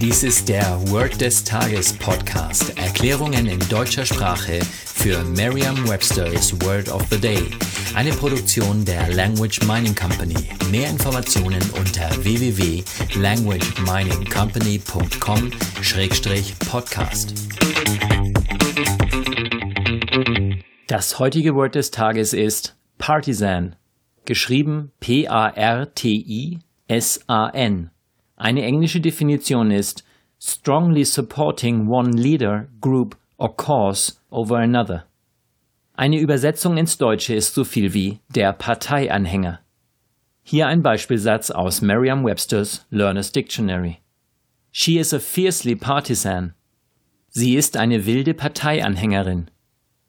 Dies ist der Word des Tages Podcast. Erklärungen in deutscher Sprache für Merriam-Webster's Word of the Day. Eine Produktion der Language Mining Company. Mehr Informationen unter www.languageminingcompany.com-podcast. Das heutige Wort des Tages ist Partisan, geschrieben P-A-R-T-I-S-A-N. Eine englische Definition ist strongly supporting one leader, group or cause over another. Eine Übersetzung ins Deutsche ist so viel wie der Parteianhänger. Hier ein Beispielsatz aus Merriam-Webster's Learner's Dictionary. She is a fiercely partisan. Sie ist eine wilde Parteianhängerin.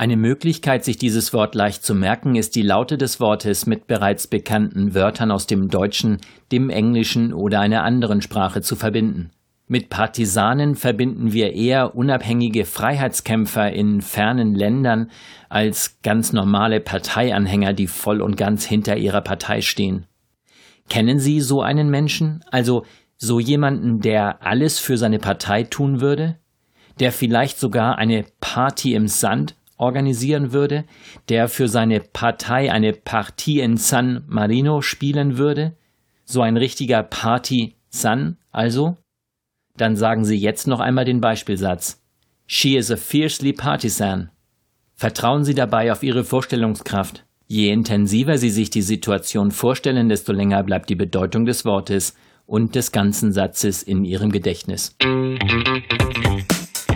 Eine Möglichkeit, sich dieses Wort leicht zu merken, ist die Laute des Wortes mit bereits bekannten Wörtern aus dem Deutschen, dem Englischen oder einer anderen Sprache zu verbinden. Mit Partisanen verbinden wir eher unabhängige Freiheitskämpfer in fernen Ländern als ganz normale Parteianhänger, die voll und ganz hinter ihrer Partei stehen. Kennen Sie so einen Menschen, also so jemanden, der alles für seine Partei tun würde? Der vielleicht sogar eine Party im Sand organisieren würde, der für seine Partei eine Partie in San Marino spielen würde, so ein richtiger Party San also, dann sagen Sie jetzt noch einmal den Beispielsatz. She is a fiercely partisan. Vertrauen Sie dabei auf Ihre Vorstellungskraft. Je intensiver Sie sich die Situation vorstellen, desto länger bleibt die Bedeutung des Wortes und des ganzen Satzes in Ihrem Gedächtnis.